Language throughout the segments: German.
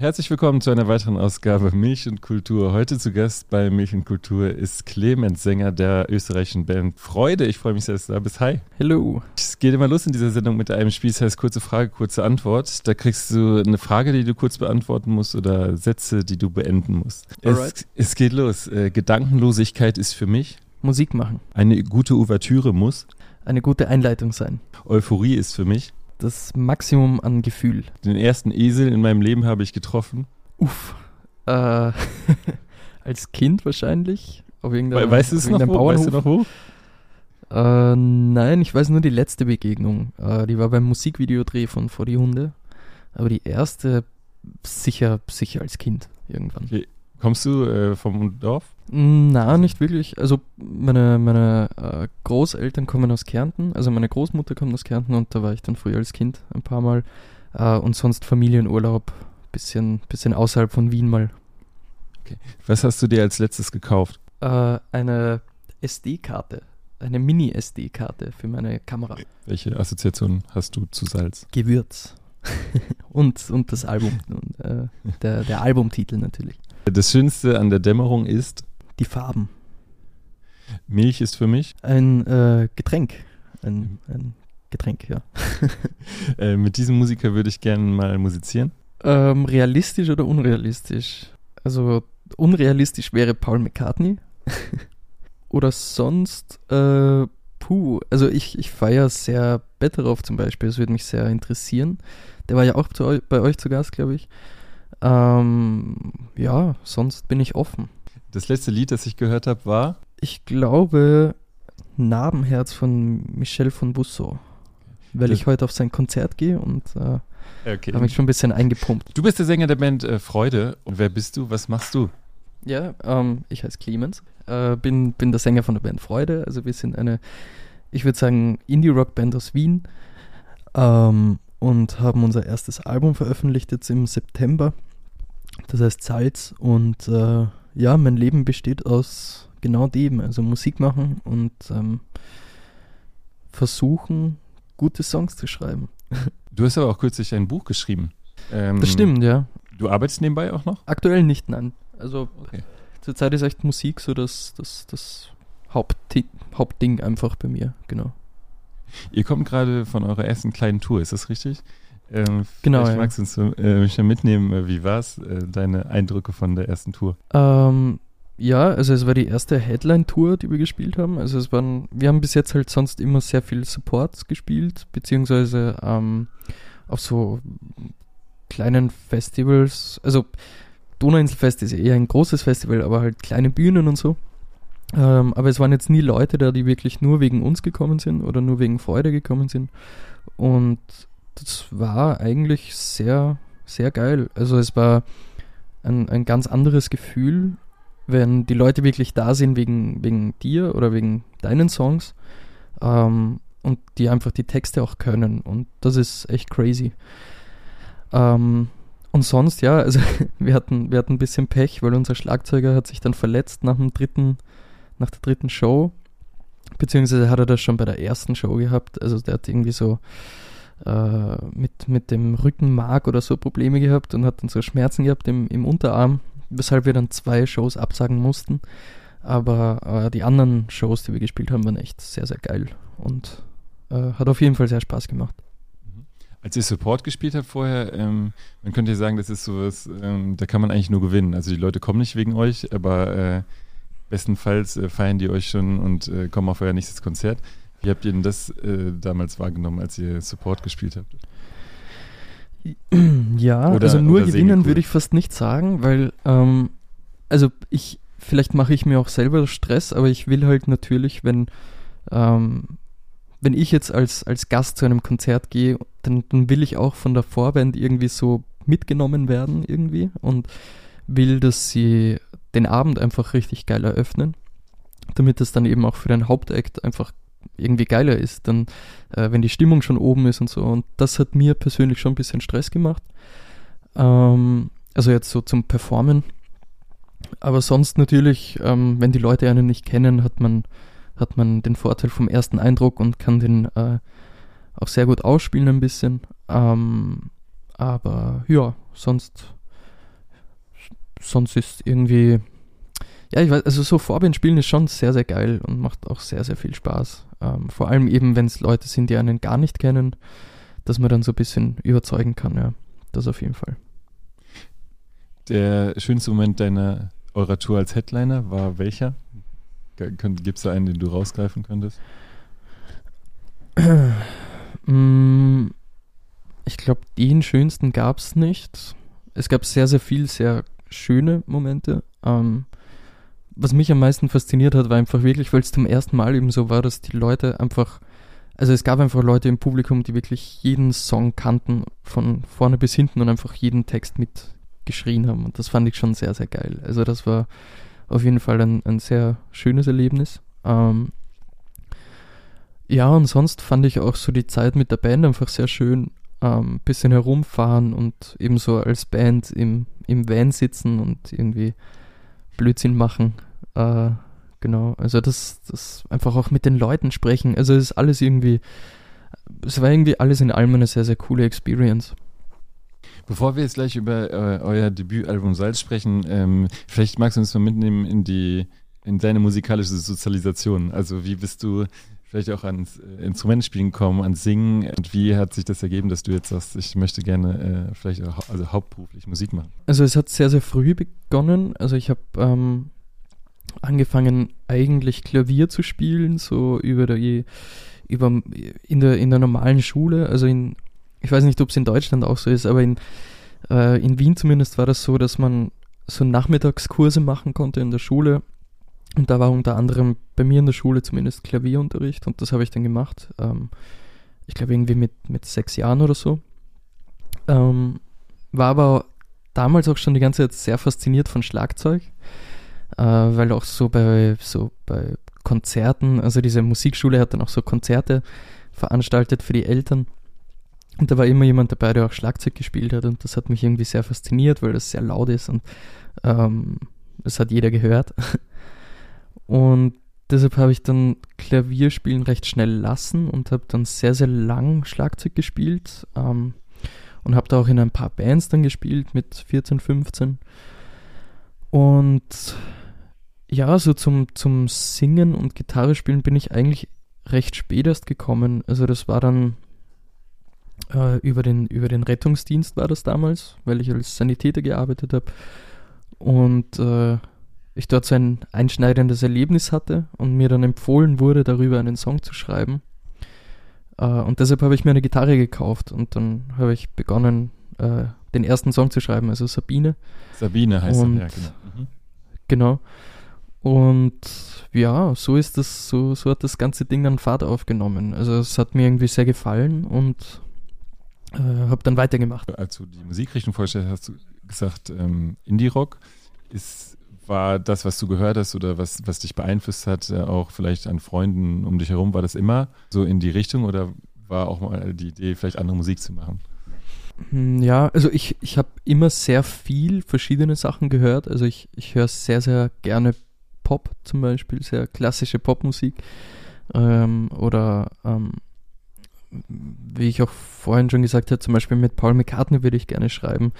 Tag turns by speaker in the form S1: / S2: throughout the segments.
S1: Herzlich willkommen zu einer weiteren Ausgabe Milch und Kultur. Heute zu Gast bei Milch und Kultur ist Clemens, Sänger der österreichischen Band Freude. Ich freue mich sehr, dass du da bist. Hi.
S2: Hello.
S1: Es geht immer los in dieser Sendung mit einem Spiel, das heißt kurze Frage, kurze Antwort. Da kriegst du eine Frage, die du kurz beantworten musst oder Sätze, die du beenden musst. Es, es, geht los. Äh, Gedankenlosigkeit ist für mich
S2: Musik machen.
S1: Eine gute Ouvertüre muss
S2: eine gute Einleitung sein.
S1: Euphorie ist für mich
S2: das Maximum an Gefühl.
S1: Den ersten Esel in meinem Leben habe ich getroffen.
S2: Uff. Äh, als Kind wahrscheinlich.
S1: Auf irgendeinem, weißt du es noch, wo? Weißt du noch wo?
S2: Äh, nein, ich weiß nur die letzte Begegnung. Äh, die war beim Musikvideodreh von Vor die Hunde. Aber die erste sicher, sicher als Kind irgendwann. Okay.
S1: Kommst du äh, vom Dorf?
S2: Na, nicht wirklich. Also meine, meine äh, Großeltern kommen aus Kärnten, also meine Großmutter kommt aus Kärnten und da war ich dann früher als Kind ein paar Mal. Äh, und sonst Familienurlaub, bisschen, bisschen außerhalb von Wien mal.
S1: Okay. Was hast du dir als letztes gekauft?
S2: Äh, eine SD-Karte, eine Mini-SD-Karte für meine Kamera.
S1: Welche Assoziation hast du zu Salz?
S2: Gewürz. und, und das Album, und, äh, der, der Albumtitel natürlich.
S1: Das Schönste an der Dämmerung ist?
S2: Die Farben.
S1: Milch ist für mich?
S2: Ein äh, Getränk. Ein, ein, Getränk, ja.
S1: äh, mit diesem Musiker würde ich gerne mal musizieren.
S2: Ähm, realistisch oder unrealistisch? Also unrealistisch wäre Paul McCartney. oder sonst, äh, puh, also ich, ich feiere sehr Betteroff zum Beispiel, das würde mich sehr interessieren. Der war ja auch zu, bei euch zu Gast, glaube ich. Ähm, ja, sonst bin ich offen.
S1: Das letzte Lied, das ich gehört habe, war?
S2: Ich glaube Narbenherz von Michel von Busso. Weil das ich heute auf sein Konzert gehe und äh, okay. habe mich schon ein bisschen eingepumpt.
S1: Du bist der Sänger der Band äh, Freude. Und wer bist du? Was machst du?
S2: Ja, ähm, ich heiße Clemens. Äh, bin, bin der Sänger von der Band Freude. Also wir sind eine, ich würde sagen, Indie-Rock-Band aus Wien. Ähm, und haben unser erstes Album veröffentlicht jetzt im September. Das heißt Salz und äh, ja, mein Leben besteht aus genau dem, also Musik machen und ähm, versuchen, gute Songs zu schreiben.
S1: Du hast aber auch kürzlich ein Buch geschrieben.
S2: Ähm, das stimmt, ja.
S1: Du arbeitest nebenbei auch noch?
S2: Aktuell nicht, nein. Also okay. zurzeit ist echt Musik so das, das, das Hauptding, Hauptding einfach bei mir, genau.
S1: Ihr kommt gerade von eurer ersten kleinen Tour, ist das richtig? Ähm,
S2: genau.
S1: Ja. magst du uns äh, mich mitnehmen. Äh, wie war es, äh, deine Eindrücke von der ersten Tour?
S2: Ähm, ja, also es war die erste Headline-Tour, die wir gespielt haben. Also es waren, wir haben bis jetzt halt sonst immer sehr viel Supports gespielt, beziehungsweise ähm, auf so kleinen Festivals. Also Donauinselfest ist eher ein großes Festival, aber halt kleine Bühnen und so. Ähm, aber es waren jetzt nie Leute da, die wirklich nur wegen uns gekommen sind oder nur wegen Freude gekommen sind. Und das war eigentlich sehr, sehr geil. Also es war ein, ein ganz anderes Gefühl, wenn die Leute wirklich da sind wegen, wegen dir oder wegen deinen Songs ähm, und die einfach die Texte auch können. Und das ist echt crazy. Ähm, und sonst, ja, also wir hatten, wir hatten ein bisschen Pech, weil unser Schlagzeuger hat sich dann verletzt nach dem dritten, nach der dritten Show. Beziehungsweise hat er das schon bei der ersten Show gehabt. Also der hat irgendwie so äh, mit, mit dem Rückenmark oder so Probleme gehabt und hat dann so Schmerzen gehabt im, im Unterarm, weshalb wir dann zwei Shows absagen mussten. Aber äh, die anderen Shows, die wir gespielt haben, waren echt sehr, sehr geil und äh, hat auf jeden Fall sehr Spaß gemacht.
S1: Mhm. Als ihr Support gespielt habt vorher, ähm, man könnte ja sagen, das ist sowas, ähm, da kann man eigentlich nur gewinnen. Also die Leute kommen nicht wegen euch, aber äh, bestenfalls äh, feiern die euch schon und äh, kommen auf euer nächstes Konzert. Wie habt ihr denn das äh, damals wahrgenommen, als ihr Support gespielt habt?
S2: Ja, oder, also nur gewinnen würde ich fast nicht sagen, weil, ähm, also ich, vielleicht mache ich mir auch selber Stress, aber ich will halt natürlich, wenn, ähm, wenn ich jetzt als, als Gast zu einem Konzert gehe, dann, dann will ich auch von der Vorband irgendwie so mitgenommen werden irgendwie und will, dass sie den Abend einfach richtig geil eröffnen, damit es dann eben auch für den Hauptakt einfach irgendwie geiler ist, dann, äh, wenn die Stimmung schon oben ist und so. Und das hat mir persönlich schon ein bisschen Stress gemacht. Ähm, also jetzt so zum Performen. Aber sonst natürlich, ähm, wenn die Leute einen nicht kennen, hat man, hat man den Vorteil vom ersten Eindruck und kann den äh, auch sehr gut ausspielen ein bisschen. Ähm, aber ja, sonst sonst ist irgendwie, ja, ich weiß, also so Vorband spielen ist schon sehr, sehr geil und macht auch sehr, sehr viel Spaß. Ähm, vor allem eben, wenn es Leute sind, die einen gar nicht kennen, dass man dann so ein bisschen überzeugen kann, ja. Das auf jeden Fall.
S1: Der schönste Moment deiner eurer Tour als Headliner war welcher? Gibt es da einen, den du rausgreifen könntest?
S2: Mm, ich glaube, den schönsten gab es nicht. Es gab sehr, sehr viel sehr schöne Momente. Ähm, was mich am meisten fasziniert hat, war einfach wirklich, weil es zum ersten Mal eben so war, dass die Leute einfach, also es gab einfach Leute im Publikum, die wirklich jeden Song kannten, von vorne bis hinten und einfach jeden Text mitgeschrien haben. Und das fand ich schon sehr, sehr geil. Also das war auf jeden Fall ein, ein sehr schönes Erlebnis. Ähm, ja, und sonst fand ich auch so die Zeit mit der Band einfach sehr schön. Ähm, bisschen herumfahren und ebenso als Band im, im Van sitzen und irgendwie Blödsinn machen. Äh, genau, also das, das einfach auch mit den Leuten sprechen. Also es ist alles irgendwie, es war irgendwie alles in allem eine sehr, sehr coole Experience.
S1: Bevor wir jetzt gleich über äh, euer Debütalbum Salz sprechen, ähm, vielleicht magst du uns mal mitnehmen in die in deine musikalische Sozialisation. Also wie bist du vielleicht auch ans äh, Instrumentspielen gekommen, ans Singen und wie hat sich das ergeben, dass du jetzt sagst, ich möchte gerne äh, vielleicht auch, also hauptberuflich Musik machen?
S2: Also es hat sehr, sehr früh begonnen. Also ich habe ähm, angefangen eigentlich Klavier zu spielen, so über der über in der in der normalen Schule, also in ich weiß nicht, ob es in Deutschland auch so ist, aber in, äh, in Wien zumindest war das so, dass man so Nachmittagskurse machen konnte in der Schule. Und da war unter anderem bei mir in der Schule zumindest Klavierunterricht und das habe ich dann gemacht. Ähm, ich glaube irgendwie mit, mit sechs Jahren oder so. Ähm, war aber damals auch schon die ganze Zeit sehr fasziniert von Schlagzeug, äh, weil auch so bei, so bei Konzerten, also diese Musikschule hat dann auch so Konzerte veranstaltet für die Eltern. Und da war immer jemand dabei, der auch Schlagzeug gespielt hat und das hat mich irgendwie sehr fasziniert, weil das sehr laut ist und ähm, das hat jeder gehört. Und deshalb habe ich dann Klavierspielen recht schnell lassen und habe dann sehr, sehr lang Schlagzeug gespielt ähm, und habe da auch in ein paar Bands dann gespielt mit 14, 15. Und ja, so zum, zum Singen und Gitarre spielen bin ich eigentlich recht spät erst gekommen. Also das war dann äh, über, den, über den Rettungsdienst war das damals, weil ich als Sanitäter gearbeitet habe. Und äh, ich dort so ein einschneidendes Erlebnis hatte und mir dann empfohlen wurde, darüber einen Song zu schreiben. Äh, und deshalb habe ich mir eine Gitarre gekauft und dann habe ich begonnen, äh, den ersten Song zu schreiben, also Sabine.
S1: Sabine heißt und, er, ja, genau. Mhm.
S2: Genau. Und ja, so ist das, so, so hat das ganze Ding dann Fahrt aufgenommen. Also es hat mir irgendwie sehr gefallen und äh, habe dann weitergemacht.
S1: Als du die Musikrichtung vorgestellt hast, hast du gesagt, ähm, Indie-Rock ist war das, was du gehört hast oder was, was dich beeinflusst hat, äh, auch vielleicht an Freunden um dich herum, war das immer so in die Richtung oder war auch mal die Idee, vielleicht andere Musik zu machen?
S2: Hm, ja, also ich, ich habe immer sehr viel verschiedene Sachen gehört. Also ich, ich höre sehr, sehr gerne Pop zum Beispiel, sehr klassische Popmusik. Ähm, oder ähm, wie ich auch vorhin schon gesagt habe, zum Beispiel mit Paul McCartney würde ich gerne schreiben,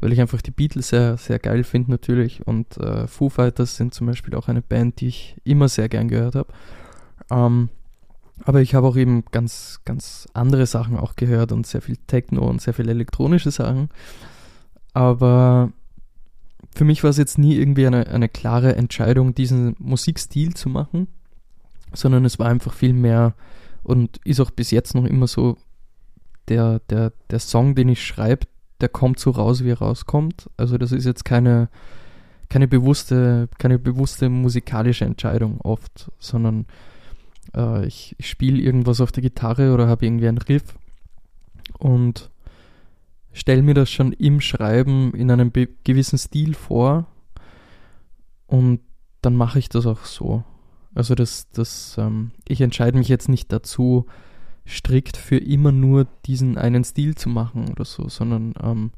S2: weil ich einfach die Beatles sehr, sehr geil finde natürlich und äh, Foo Fighters sind zum Beispiel auch eine Band, die ich immer sehr gern gehört habe. Ähm, aber ich habe auch eben ganz, ganz andere Sachen auch gehört und sehr viel Techno und sehr viel elektronische Sachen. Aber für mich war es jetzt nie irgendwie eine, eine klare Entscheidung, diesen Musikstil zu machen, sondern es war einfach viel mehr und ist auch bis jetzt noch immer so, der, der, der Song, den ich schreibe, der kommt so raus, wie er rauskommt. Also das ist jetzt keine, keine bewusste, keine bewusste musikalische Entscheidung oft, sondern äh, ich, ich spiele irgendwas auf der Gitarre oder habe irgendwie einen Riff und stelle mir das schon im Schreiben in einem gewissen Stil vor und dann mache ich das auch so. Also das, das, ähm, ich entscheide mich jetzt nicht dazu, strikt für immer nur diesen einen Stil zu machen oder so, sondern ähm,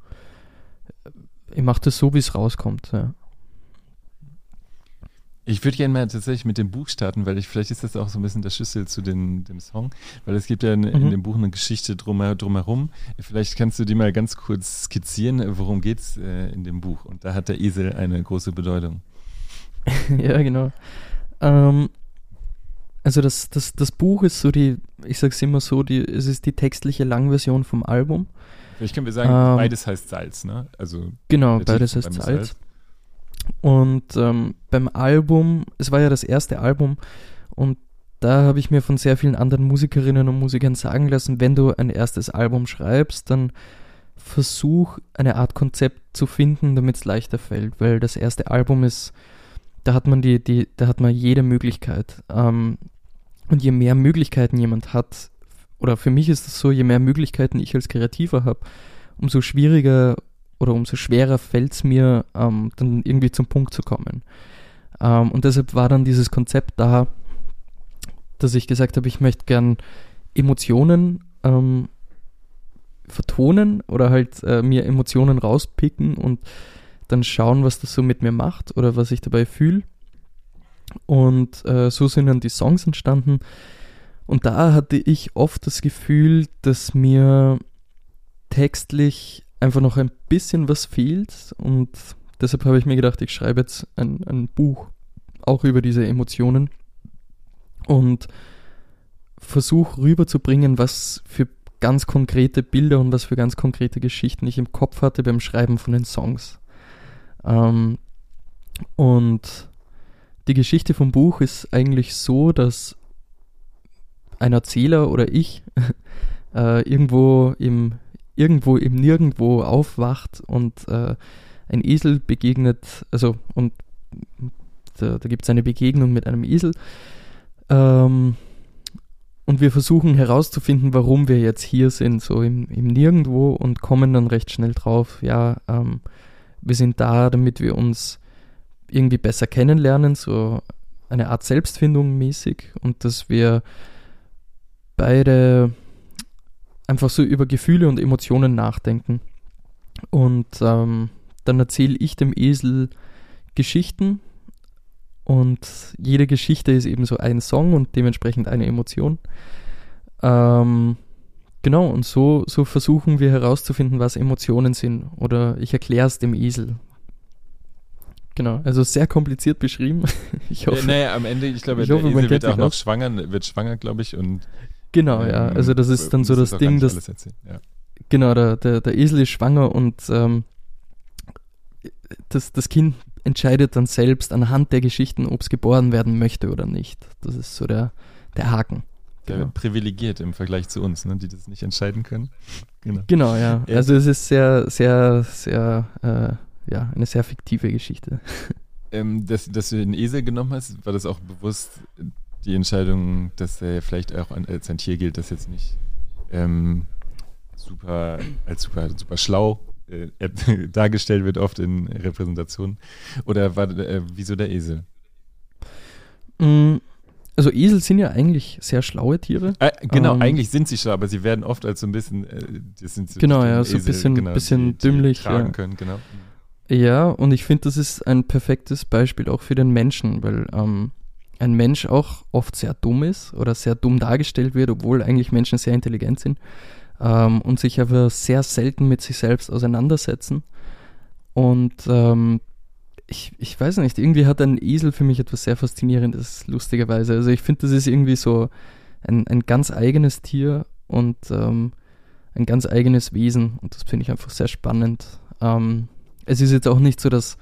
S2: ich mache das so, wie es rauskommt. Ja.
S1: Ich würde gerne mal tatsächlich mit dem Buch starten, weil ich vielleicht ist das auch so ein bisschen der Schlüssel zu den, dem Song, weil es gibt ja in, mhm. in dem Buch eine Geschichte drum, drumherum. Vielleicht kannst du die mal ganz kurz skizzieren, worum geht es äh, in dem Buch. Und da hat der Esel eine große Bedeutung.
S2: ja, genau. Ähm, also das, das, das Buch ist so die, ich sag's immer so, die, es ist die textliche Langversion vom Album.
S1: Vielleicht können wir sagen, ähm, beides heißt Salz, ne? Also
S2: genau, beides heißt Salz. Salz. Und ähm, beim Album, es war ja das erste Album und da habe ich mir von sehr vielen anderen Musikerinnen und Musikern sagen lassen, wenn du ein erstes Album schreibst, dann versuch eine Art Konzept zu finden, damit es leichter fällt, weil das erste Album ist da hat man die, die, da hat man jede Möglichkeit. Ähm, und je mehr Möglichkeiten jemand hat, oder für mich ist es so, je mehr Möglichkeiten ich als Kreativer habe, umso schwieriger oder umso schwerer fällt es mir, ähm, dann irgendwie zum Punkt zu kommen. Ähm, und deshalb war dann dieses Konzept da, dass ich gesagt habe, ich möchte gern Emotionen ähm, vertonen oder halt äh, mir Emotionen rauspicken und dann schauen, was das so mit mir macht oder was ich dabei fühle. Und äh, so sind dann die Songs entstanden. Und da hatte ich oft das Gefühl, dass mir textlich einfach noch ein bisschen was fehlt. Und deshalb habe ich mir gedacht, ich schreibe jetzt ein, ein Buch auch über diese Emotionen und versuche rüberzubringen, was für ganz konkrete Bilder und was für ganz konkrete Geschichten ich im Kopf hatte beim Schreiben von den Songs. Ähm, und die Geschichte vom Buch ist eigentlich so, dass ein Erzähler oder ich äh, irgendwo im irgendwo im Nirgendwo aufwacht und äh, ein Esel begegnet, also und da, da gibt es eine Begegnung mit einem Esel. Ähm, und wir versuchen herauszufinden, warum wir jetzt hier sind, so im, im Nirgendwo und kommen dann recht schnell drauf, ja, ähm, wir sind da, damit wir uns irgendwie besser kennenlernen, so eine Art Selbstfindung mäßig und dass wir beide einfach so über Gefühle und Emotionen nachdenken. Und ähm, dann erzähle ich dem Esel Geschichten und jede Geschichte ist eben so ein Song und dementsprechend eine Emotion. Ähm, Genau, und so, so versuchen wir herauszufinden, was Emotionen sind. Oder ich erkläre es dem Esel. Genau, also sehr kompliziert beschrieben.
S1: ich hoffe, ja, naja, am Ende, ich glaube, ich der hoffe, Esel wird auch noch schwanger, wird schwanger, glaube ich. Und,
S2: genau, ähm, ja, also das ist dann so das Ding, dass. Ja. Genau, der, der, der Esel ist schwanger und ähm, das, das Kind entscheidet dann selbst anhand der Geschichten, ob es geboren werden möchte oder nicht. Das ist so der, der Haken
S1: genau. privilegiert im Vergleich zu uns, ne, die das nicht entscheiden können.
S2: Genau, genau ja. ja. Also es ist sehr, sehr, sehr, äh, ja, eine sehr fiktive Geschichte.
S1: Ähm, dass, dass du den Esel genommen hast, war das auch bewusst die Entscheidung, dass er vielleicht auch als ein Tier gilt, das jetzt nicht ähm, super als super, super schlau äh, dargestellt wird, oft in Repräsentationen? Oder war äh, wieso der Esel?
S2: Mm, also Esel sind ja eigentlich sehr schlaue Tiere.
S1: Äh, genau, ähm, eigentlich sind sie schlau, aber sie werden oft als so ein bisschen, äh,
S2: das sind so genau, ja, so ein bisschen, genau, bisschen die, dümmlich. Die tragen ja. können, genau. Ja, und ich finde, das ist ein perfektes Beispiel auch für den Menschen, weil ähm, ein Mensch auch oft sehr dumm ist oder sehr dumm dargestellt wird, obwohl eigentlich Menschen sehr intelligent sind ähm, und sich aber sehr selten mit sich selbst auseinandersetzen. Und ähm, ich, ich weiß nicht, irgendwie hat ein Esel für mich etwas sehr Faszinierendes, lustigerweise. Also ich finde, das ist irgendwie so ein, ein ganz eigenes Tier und ähm, ein ganz eigenes Wesen und das finde ich einfach sehr spannend. Ähm, es ist jetzt auch nicht so das,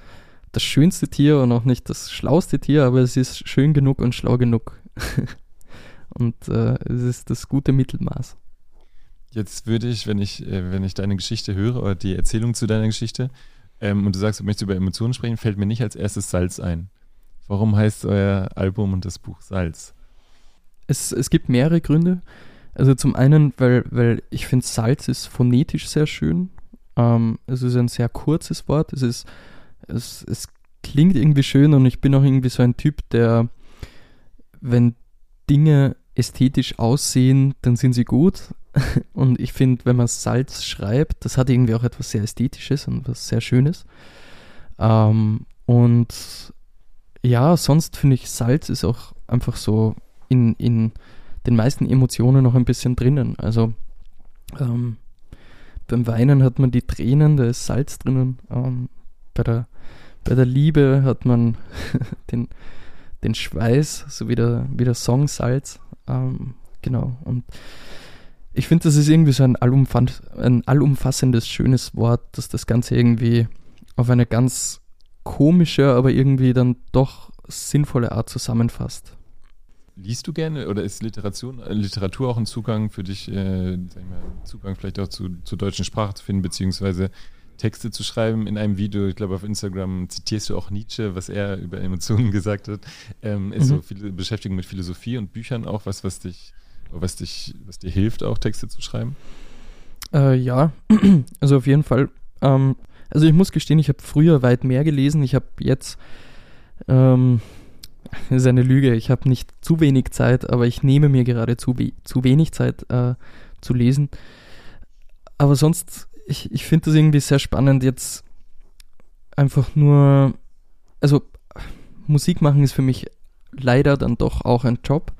S2: das schönste Tier und auch nicht das schlauste Tier, aber es ist schön genug und schlau genug. und äh, es ist das gute Mittelmaß.
S1: Jetzt würde ich, wenn ich, äh, wenn ich deine Geschichte höre oder die Erzählung zu deiner Geschichte, ähm, und du sagst, du möchtest über Emotionen sprechen, fällt mir nicht als erstes Salz ein. Warum heißt euer Album und das Buch Salz?
S2: Es, es gibt mehrere Gründe. Also zum einen, weil, weil ich finde, Salz ist phonetisch sehr schön. Ähm, es ist ein sehr kurzes Wort. Es ist, es, es klingt irgendwie schön und ich bin auch irgendwie so ein Typ, der, wenn Dinge ästhetisch aussehen, dann sind sie gut. Und ich finde, wenn man Salz schreibt, das hat irgendwie auch etwas sehr Ästhetisches und was sehr Schönes. Ähm, und ja, sonst finde ich, Salz ist auch einfach so in, in den meisten Emotionen noch ein bisschen drinnen. Also ähm, beim Weinen hat man die Tränen, da ist Salz drinnen. Ähm, bei, der, bei der Liebe hat man den, den Schweiß, so wie der, wie der Song Salz. Ähm, genau. Und ich finde, das ist irgendwie so ein, allumfass ein allumfassendes, schönes Wort, dass das Ganze irgendwie auf eine ganz komische, aber irgendwie dann doch sinnvolle Art zusammenfasst.
S1: Liest du gerne oder ist Literatur, äh, Literatur auch ein Zugang für dich, äh, mal, Zugang vielleicht auch zu, zur deutschen Sprache zu finden, beziehungsweise Texte zu schreiben in einem Video? Ich glaube, auf Instagram zitierst du auch Nietzsche, was er über Emotionen gesagt hat. Ähm, ist mhm. so viele Beschäftigung mit Philosophie und Büchern auch was, was dich, was dich, was dir hilft, auch Texte zu schreiben?
S2: Äh, ja, also auf jeden Fall. Ähm, also ich muss gestehen, ich habe früher weit mehr gelesen. Ich habe jetzt ähm, das ist eine Lüge. Ich habe nicht zu wenig Zeit, aber ich nehme mir gerade zu, zu wenig Zeit äh, zu lesen. Aber sonst, ich, ich finde das irgendwie sehr spannend, jetzt einfach nur, also Musik machen ist für mich leider dann doch auch ein Job.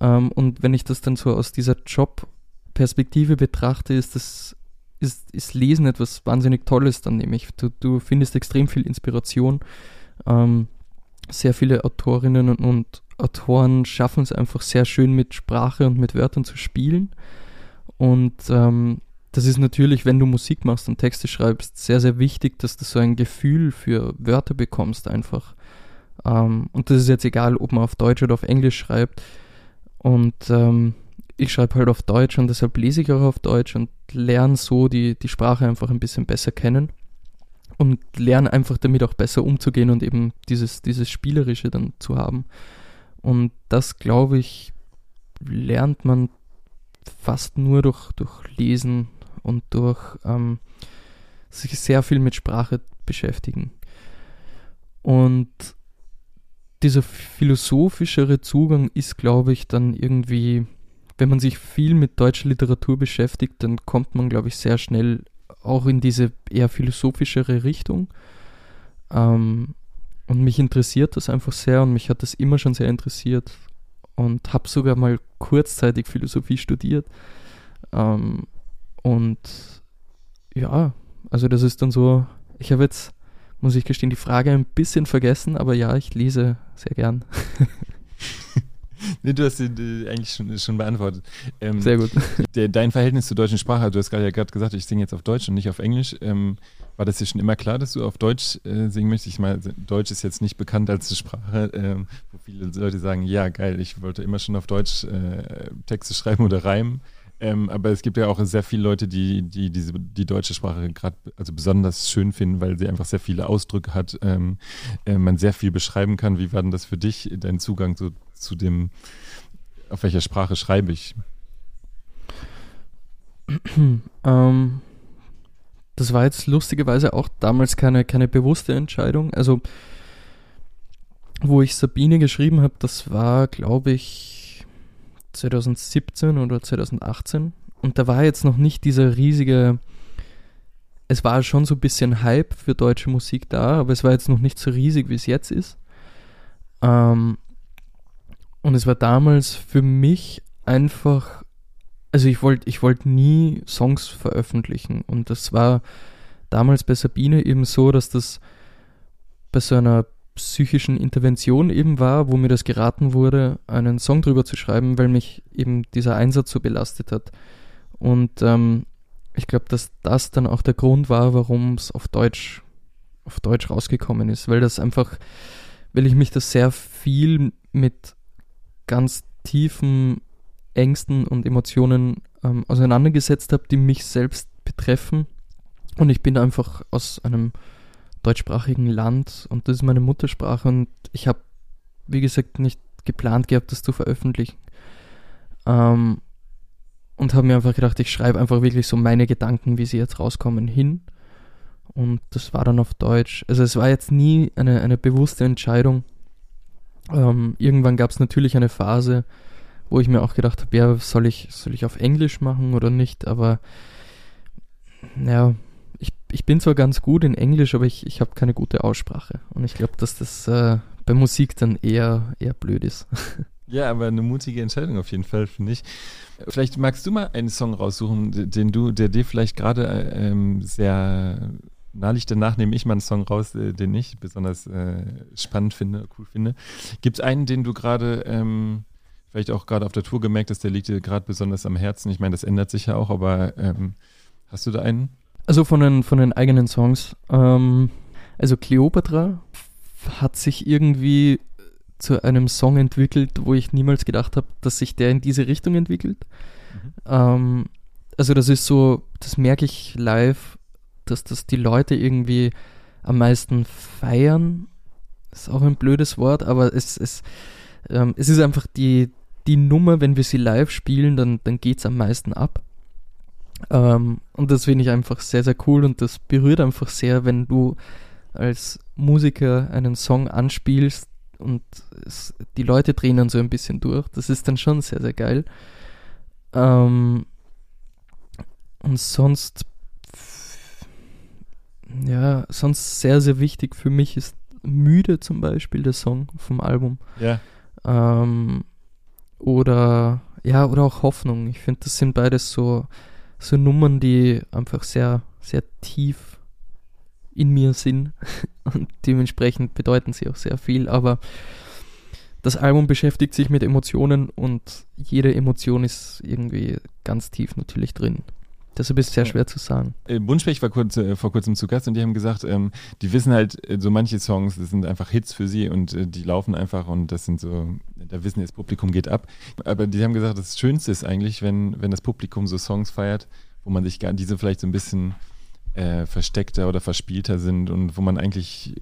S2: Ähm, und wenn ich das dann so aus dieser Jobperspektive betrachte, ist das ist, ist Lesen etwas wahnsinnig Tolles dann nämlich. Du, du findest extrem viel Inspiration. Ähm, sehr viele Autorinnen und Autoren schaffen es einfach sehr schön mit Sprache und mit Wörtern zu spielen. Und ähm, das ist natürlich, wenn du Musik machst und Texte schreibst, sehr, sehr wichtig, dass du so ein Gefühl für Wörter bekommst einfach. Ähm, und das ist jetzt egal, ob man auf Deutsch oder auf Englisch schreibt. Und ähm, ich schreibe halt auf Deutsch und deshalb lese ich auch auf Deutsch und lerne so die, die Sprache einfach ein bisschen besser kennen und lerne einfach damit auch besser umzugehen und eben dieses, dieses Spielerische dann zu haben. Und das, glaube ich, lernt man fast nur durch, durch Lesen und durch ähm, sich sehr viel mit Sprache beschäftigen. Und dieser philosophischere Zugang ist, glaube ich, dann irgendwie, wenn man sich viel mit deutscher Literatur beschäftigt, dann kommt man, glaube ich, sehr schnell auch in diese eher philosophischere Richtung. Ähm, und mich interessiert das einfach sehr und mich hat das immer schon sehr interessiert und habe sogar mal kurzzeitig Philosophie studiert. Ähm, und ja, also das ist dann so, ich habe jetzt, muss ich gestehen, die Frage ein bisschen vergessen, aber ja, ich lese sehr gern.
S1: nee, du hast sie eigentlich schon, schon beantwortet.
S2: Ähm, Sehr gut.
S1: Der, dein Verhältnis zur deutschen Sprache, du hast gerade ja gerade gesagt, ich singe jetzt auf Deutsch und nicht auf Englisch. Ähm, war das dir schon immer klar, dass du auf Deutsch äh, singen möchtest? Ich meine, Deutsch ist jetzt nicht bekannt als Sprache, ähm, wo viele Leute sagen, ja, geil, ich wollte immer schon auf Deutsch äh, Texte schreiben oder reimen. Ähm, aber es gibt ja auch sehr viele Leute, die, die diese, die deutsche Sprache gerade also besonders schön finden, weil sie einfach sehr viele Ausdrücke hat, ähm, äh, man sehr viel beschreiben kann. Wie war denn das für dich, dein Zugang so zu dem, auf welcher Sprache schreibe ich?
S2: ähm, das war jetzt lustigerweise auch damals keine, keine bewusste Entscheidung. Also, wo ich Sabine geschrieben habe, das war, glaube ich, 2017 oder 2018. Und da war jetzt noch nicht dieser riesige, es war schon so ein bisschen Hype für deutsche Musik da, aber es war jetzt noch nicht so riesig, wie es jetzt ist. Ähm, und es war damals für mich einfach, also ich wollte ich wollt nie Songs veröffentlichen. Und das war damals bei Sabine eben so, dass das bei so einer psychischen Intervention eben war, wo mir das geraten wurde, einen Song drüber zu schreiben, weil mich eben dieser Einsatz so belastet hat. Und ähm, ich glaube, dass das dann auch der Grund war, warum es auf Deutsch, auf Deutsch rausgekommen ist, weil das einfach, weil ich mich da sehr viel mit ganz tiefen Ängsten und Emotionen ähm, auseinandergesetzt habe, die mich selbst betreffen. Und ich bin einfach aus einem deutschsprachigen Land und das ist meine Muttersprache und ich habe, wie gesagt, nicht geplant gehabt, das zu veröffentlichen. Ähm, und habe mir einfach gedacht, ich schreibe einfach wirklich so meine Gedanken, wie sie jetzt rauskommen, hin. Und das war dann auf Deutsch. Also es war jetzt nie eine, eine bewusste Entscheidung. Ähm, irgendwann gab es natürlich eine Phase, wo ich mir auch gedacht habe, ja, soll ich, soll ich auf Englisch machen oder nicht? Aber ja, ich, bin zwar ganz gut in Englisch, aber ich, ich habe keine gute Aussprache. Und ich glaube, dass das äh, bei Musik dann eher, eher blöd ist.
S1: Ja, aber eine mutige Entscheidung auf jeden Fall, finde ich. Vielleicht magst du mal einen Song raussuchen, den du, der dir vielleicht gerade ähm, sehr liegt. Danach nehme ich mal einen Song raus, äh, den ich besonders äh, spannend finde, cool finde. Gibt es einen, den du gerade ähm, vielleicht auch gerade auf der Tour gemerkt hast, der liegt dir gerade besonders am Herzen? Ich meine, das ändert sich ja auch, aber ähm, hast du da einen?
S2: Also von den, von den eigenen Songs. Ähm, also Cleopatra hat sich irgendwie zu einem Song entwickelt, wo ich niemals gedacht habe, dass sich der in diese Richtung entwickelt. Mhm. Ähm, also das ist so, das merke ich live, dass das die Leute irgendwie am meisten feiern. Ist auch ein blödes Wort, aber es, es, ähm, es ist einfach die, die Nummer, wenn wir sie live spielen, dann, dann geht es am meisten ab. Ähm, und das finde ich einfach sehr, sehr cool und das berührt einfach sehr, wenn du als Musiker einen Song anspielst und es, die Leute drehen dann so ein bisschen durch. Das ist dann schon sehr, sehr geil. Ähm, und sonst, ja, sonst sehr, sehr wichtig für mich ist Müde zum Beispiel, der Song vom Album.
S1: Ja.
S2: Ähm, oder, ja, oder auch Hoffnung. Ich finde, das sind beides so, so Nummern, die einfach sehr, sehr tief in mir sind und dementsprechend bedeuten sie auch sehr viel, aber das Album beschäftigt sich mit Emotionen und jede Emotion ist irgendwie ganz tief natürlich drin. Deshalb ist es sehr schwer zu sagen.
S1: Äh, Bunspech war kurz, äh, vor kurzem zu Gast und die haben gesagt, ähm, die wissen halt, äh, so manche Songs, das sind einfach Hits für sie und äh, die laufen einfach und das sind so, da wissen jetzt, Publikum geht ab. Aber die haben gesagt, das Schönste ist eigentlich, wenn, wenn das Publikum so Songs feiert, wo man sich gar, diese vielleicht so ein bisschen äh, versteckter oder verspielter sind und wo man eigentlich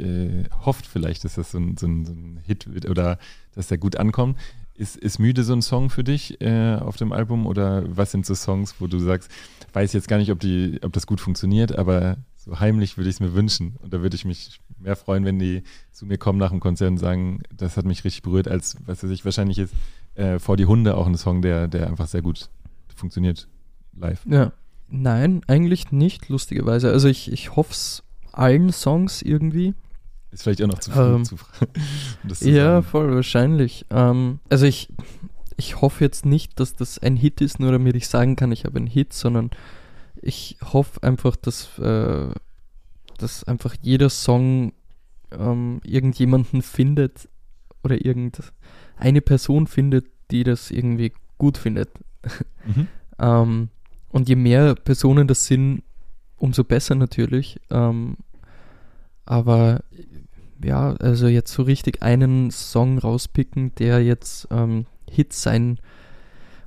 S1: hofft vielleicht, dass das so ein, so, ein, so ein, Hit wird oder dass der gut ankommt. Ist, ist Müde so ein Song für dich äh, auf dem Album oder was sind so Songs, wo du sagst, weiß jetzt gar nicht, ob, die, ob das gut funktioniert, aber so heimlich würde ich es mir wünschen und da würde ich mich mehr freuen, wenn die zu mir kommen nach dem Konzert und sagen, das hat mich richtig berührt, als was weiß ich, wahrscheinlich ist äh, vor die Hunde auch ein Song, der, der einfach sehr gut funktioniert live.
S2: Ja, Nein, eigentlich nicht, lustigerweise. Also ich, ich hoffe es allen Songs irgendwie.
S1: Ist vielleicht auch noch zu früh
S2: ähm,
S1: zu,
S2: um zu Ja, voll wahrscheinlich. Ähm, also ich, ich hoffe jetzt nicht, dass das ein Hit ist, nur damit ich sagen kann, ich habe einen Hit, sondern ich hoffe einfach, dass, äh, dass einfach jeder Song ähm, irgendjemanden findet oder irgendeine Person findet, die das irgendwie gut findet. Mhm. ähm, und je mehr Personen das sind, umso besser natürlich. Ähm, aber ja, also jetzt so richtig einen Song rauspicken, der jetzt ähm, Hit sein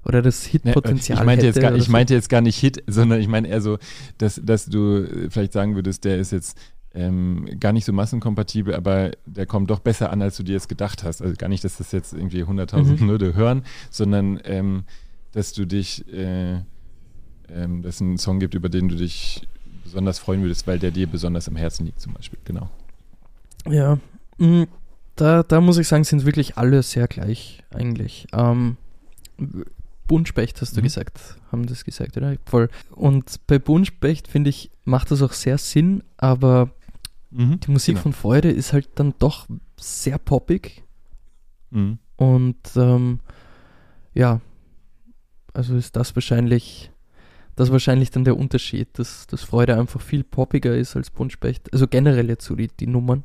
S2: oder das Hitpotenzial
S1: ich meinte
S2: hätte.
S1: Jetzt gar, ich meinte jetzt gar nicht Hit, sondern ich meine eher so, dass, dass du vielleicht sagen würdest, der ist jetzt ähm, gar nicht so massenkompatibel, aber der kommt doch besser an, als du dir es gedacht hast. Also gar nicht, dass das jetzt irgendwie 100.000 mhm. Leute hören, sondern ähm, dass du dich äh, ähm, dass es einen Song gibt, über den du dich besonders freuen würdest, weil der dir besonders am Herzen liegt, zum Beispiel. Genau.
S2: Ja, mm, da, da muss ich sagen, sind wirklich alle sehr gleich eigentlich. Ähm, Buntspecht hast du mhm. gesagt, haben das gesagt, oder? Voll. Und bei Buntspecht, finde ich, macht das auch sehr Sinn, aber mhm, die Musik genau. von Freude ist halt dann doch sehr poppig. Mhm. Und ähm, ja, also ist das wahrscheinlich das wahrscheinlich dann der Unterschied, dass, dass Freude einfach viel poppiger ist als Buntspecht. Also generell jetzt so die, die Nummern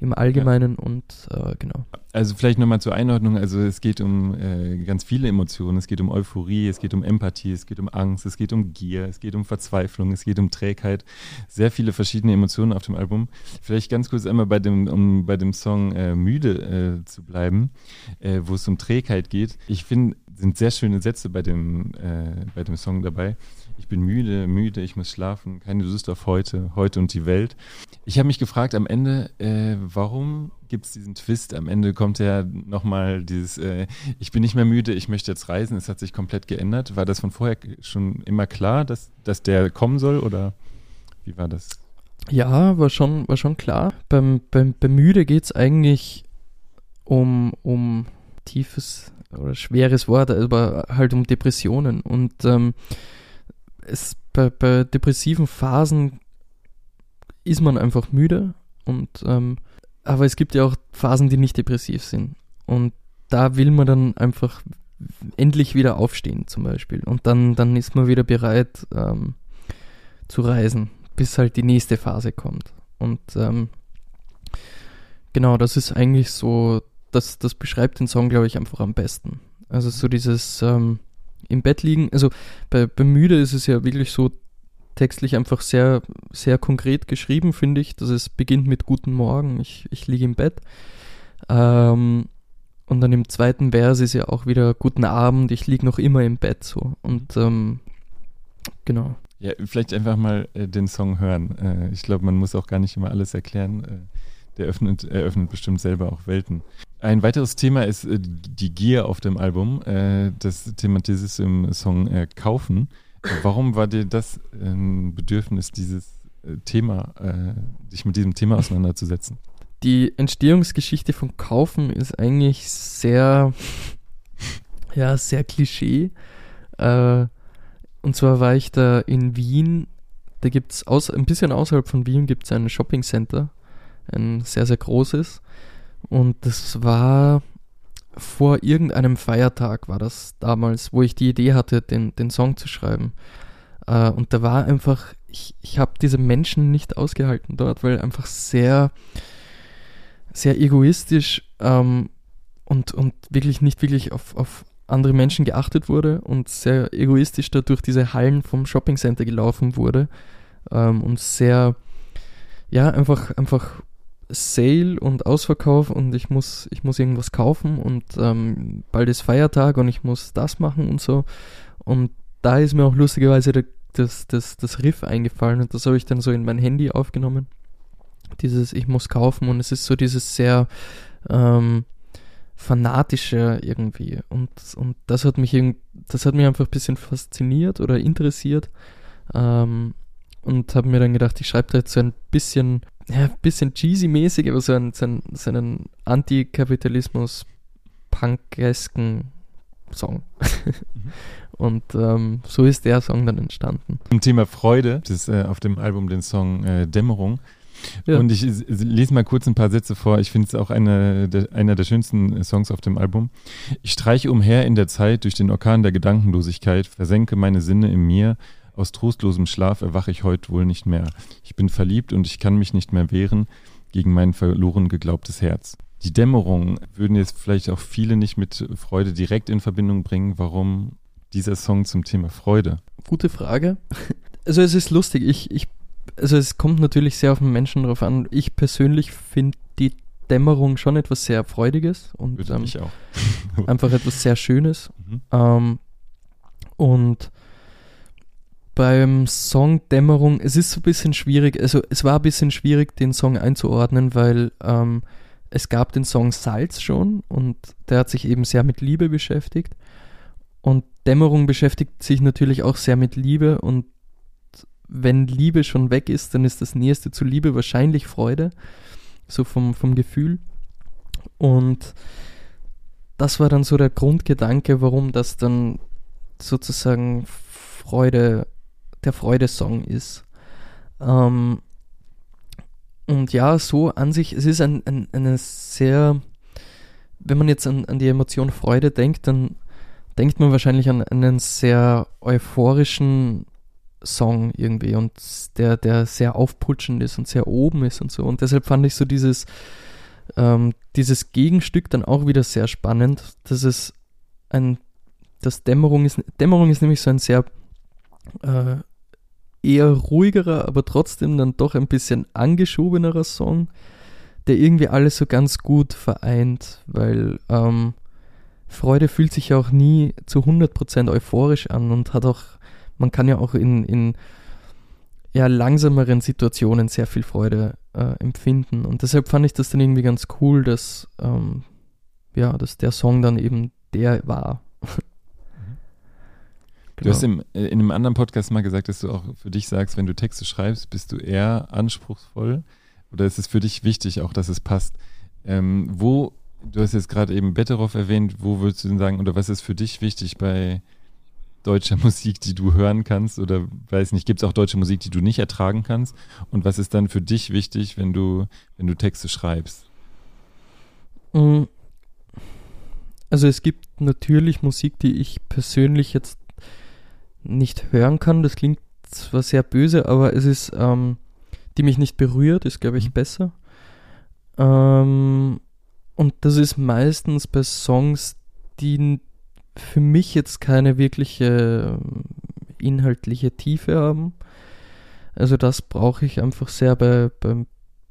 S2: im Allgemeinen ja. und äh, genau.
S1: Also vielleicht nochmal zur Einordnung, also es geht um äh, ganz viele Emotionen, es geht um Euphorie, es geht um Empathie, es geht um Angst, es geht um Gier, es geht um Verzweiflung, es geht um Trägheit, sehr viele verschiedene Emotionen auf dem Album. Vielleicht ganz kurz einmal bei dem, um bei dem Song äh, Müde äh, zu bleiben, äh, wo es um Trägheit geht. Ich finde, sind sehr schöne Sätze bei dem, äh, bei dem Song dabei. Ich bin müde, müde, ich muss schlafen, keine Lust auf heute, heute und die Welt. Ich habe mich gefragt am Ende, äh, warum gibt es diesen Twist? Am Ende kommt ja nochmal dieses, äh, ich bin nicht mehr müde, ich möchte jetzt reisen, es hat sich komplett geändert. War das von vorher schon immer klar, dass, dass der kommen soll oder wie war das?
S2: Ja, war schon, war schon klar. Beim, beim, beim Müde geht es eigentlich um, um tiefes oder schweres Wort, aber halt um Depressionen. Und ähm, es, bei, bei depressiven Phasen ist man einfach müde und ähm, aber es gibt ja auch Phasen, die nicht depressiv sind. Und da will man dann einfach endlich wieder aufstehen, zum Beispiel. Und dann, dann ist man wieder bereit ähm, zu reisen, bis halt die nächste Phase kommt. Und ähm, genau, das ist eigentlich so, das, das beschreibt den Song, glaube ich, einfach am besten. Also so dieses ähm, im Bett liegen, also bei, bei Müde ist es ja wirklich so textlich einfach sehr, sehr konkret geschrieben, finde ich, dass es beginnt mit Guten Morgen, ich, ich liege im Bett. Ähm, und dann im zweiten Vers ist ja auch wieder Guten Abend, ich liege noch immer im Bett so. Und ähm, genau.
S1: Ja, vielleicht einfach mal äh, den Song hören. Äh, ich glaube, man muss auch gar nicht immer alles erklären. Äh, der öffnet, eröffnet bestimmt selber auch Welten. Ein weiteres Thema ist äh, die Gier auf dem Album. Äh, das thematisiert im Song äh, Kaufen. Warum war dir das ein Bedürfnis, dieses Thema, dich mit diesem Thema auseinanderzusetzen?
S2: Die Entstehungsgeschichte von Kaufen ist eigentlich sehr, ja, sehr Klischee. und zwar war ich da in Wien. Da gibt es ein bisschen außerhalb von Wien gibt es ein Shopping Center, ein sehr, sehr großes. Und das war vor irgendeinem Feiertag war das damals, wo ich die Idee hatte, den, den Song zu schreiben. Äh, und da war einfach, ich, ich habe diese Menschen nicht ausgehalten dort, weil einfach sehr, sehr egoistisch ähm, und, und wirklich nicht wirklich auf, auf andere Menschen geachtet wurde und sehr egoistisch da durch diese Hallen vom Shoppingcenter gelaufen wurde ähm, und sehr, ja, einfach, einfach Sale und Ausverkauf und ich muss, ich muss irgendwas kaufen und ähm, bald ist Feiertag und ich muss das machen und so. Und da ist mir auch lustigerweise das, das, das Riff eingefallen und das habe ich dann so in mein Handy aufgenommen. Dieses Ich muss kaufen und es ist so dieses sehr ähm, fanatische irgendwie. Und, und das hat mich das hat mich einfach ein bisschen fasziniert oder interessiert. Ähm, und habe mir dann gedacht, ich schreibe da jetzt so ein bisschen ja, ein bisschen cheesy-mäßig, aber so, ein, so, ein, so einen Antikapitalismus-punkesken Song. mhm. Und ähm, so ist der Song dann entstanden.
S1: Zum Thema Freude, das ist äh, auf dem Album den Song äh, Dämmerung. Ja. Und ich lese mal kurz ein paar Sätze vor. Ich finde es auch eine der, einer der schönsten Songs auf dem Album. Ich streiche umher in der Zeit durch den Orkan der Gedankenlosigkeit, versenke meine Sinne in mir aus trostlosem Schlaf erwache ich heute wohl nicht mehr. Ich bin verliebt und ich kann mich nicht mehr wehren gegen mein verloren geglaubtes Herz. Die Dämmerung würden jetzt vielleicht auch viele nicht mit Freude direkt in Verbindung bringen. Warum dieser Song zum Thema Freude?
S2: Gute Frage. Also es ist lustig. Ich, ich, also es kommt natürlich sehr auf den Menschen drauf an. Ich persönlich finde die Dämmerung schon etwas sehr Freudiges und
S1: ähm, ich auch.
S2: einfach etwas sehr Schönes. Mhm. Ähm, und beim Song Dämmerung, es ist so ein bisschen schwierig, also es war ein bisschen schwierig, den Song einzuordnen, weil ähm, es gab den Song Salz schon und der hat sich eben sehr mit Liebe beschäftigt. Und Dämmerung beschäftigt sich natürlich auch sehr mit Liebe und wenn Liebe schon weg ist, dann ist das Nächste zu Liebe wahrscheinlich Freude, so vom, vom Gefühl. Und das war dann so der Grundgedanke, warum das dann sozusagen Freude der Freude-Song ist. Ähm, und ja, so an sich, es ist ein, ein, eine sehr, wenn man jetzt an, an die Emotion Freude denkt, dann denkt man wahrscheinlich an einen sehr euphorischen Song irgendwie und der, der sehr aufputschend ist und sehr oben ist und so. Und deshalb fand ich so dieses, ähm, dieses Gegenstück dann auch wieder sehr spannend, dass es ein, das Dämmerung ist, Dämmerung ist nämlich so ein sehr äh, eher ruhigerer, aber trotzdem dann doch ein bisschen angeschobenerer Song, der irgendwie alles so ganz gut vereint, weil ähm, Freude fühlt sich ja auch nie zu 100% euphorisch an und hat auch, man kann ja auch in, in eher langsameren Situationen sehr viel Freude äh, empfinden und deshalb fand ich das dann irgendwie ganz cool, dass, ähm, ja, dass der Song dann eben der war.
S1: Du hast genau. im, äh, in einem anderen Podcast mal gesagt, dass du auch für dich sagst, wenn du Texte schreibst, bist du eher anspruchsvoll oder ist es für dich wichtig auch, dass es passt? Ähm, wo, du hast jetzt gerade eben Betteroff erwähnt, wo würdest du denn sagen, oder was ist für dich wichtig bei deutscher Musik, die du hören kannst oder weiß nicht, gibt es auch deutsche Musik, die du nicht ertragen kannst? Und was ist dann für dich wichtig, wenn du, wenn du Texte schreibst?
S2: Mm. Also es gibt natürlich Musik, die ich persönlich jetzt nicht hören kann. Das klingt zwar sehr böse, aber es ist, ähm, die mich nicht berührt, ist, glaube ich, mhm. besser. Ähm, und das ist meistens bei Songs, die für mich jetzt keine wirkliche ähm, inhaltliche Tiefe haben. Also das brauche ich einfach sehr bei, bei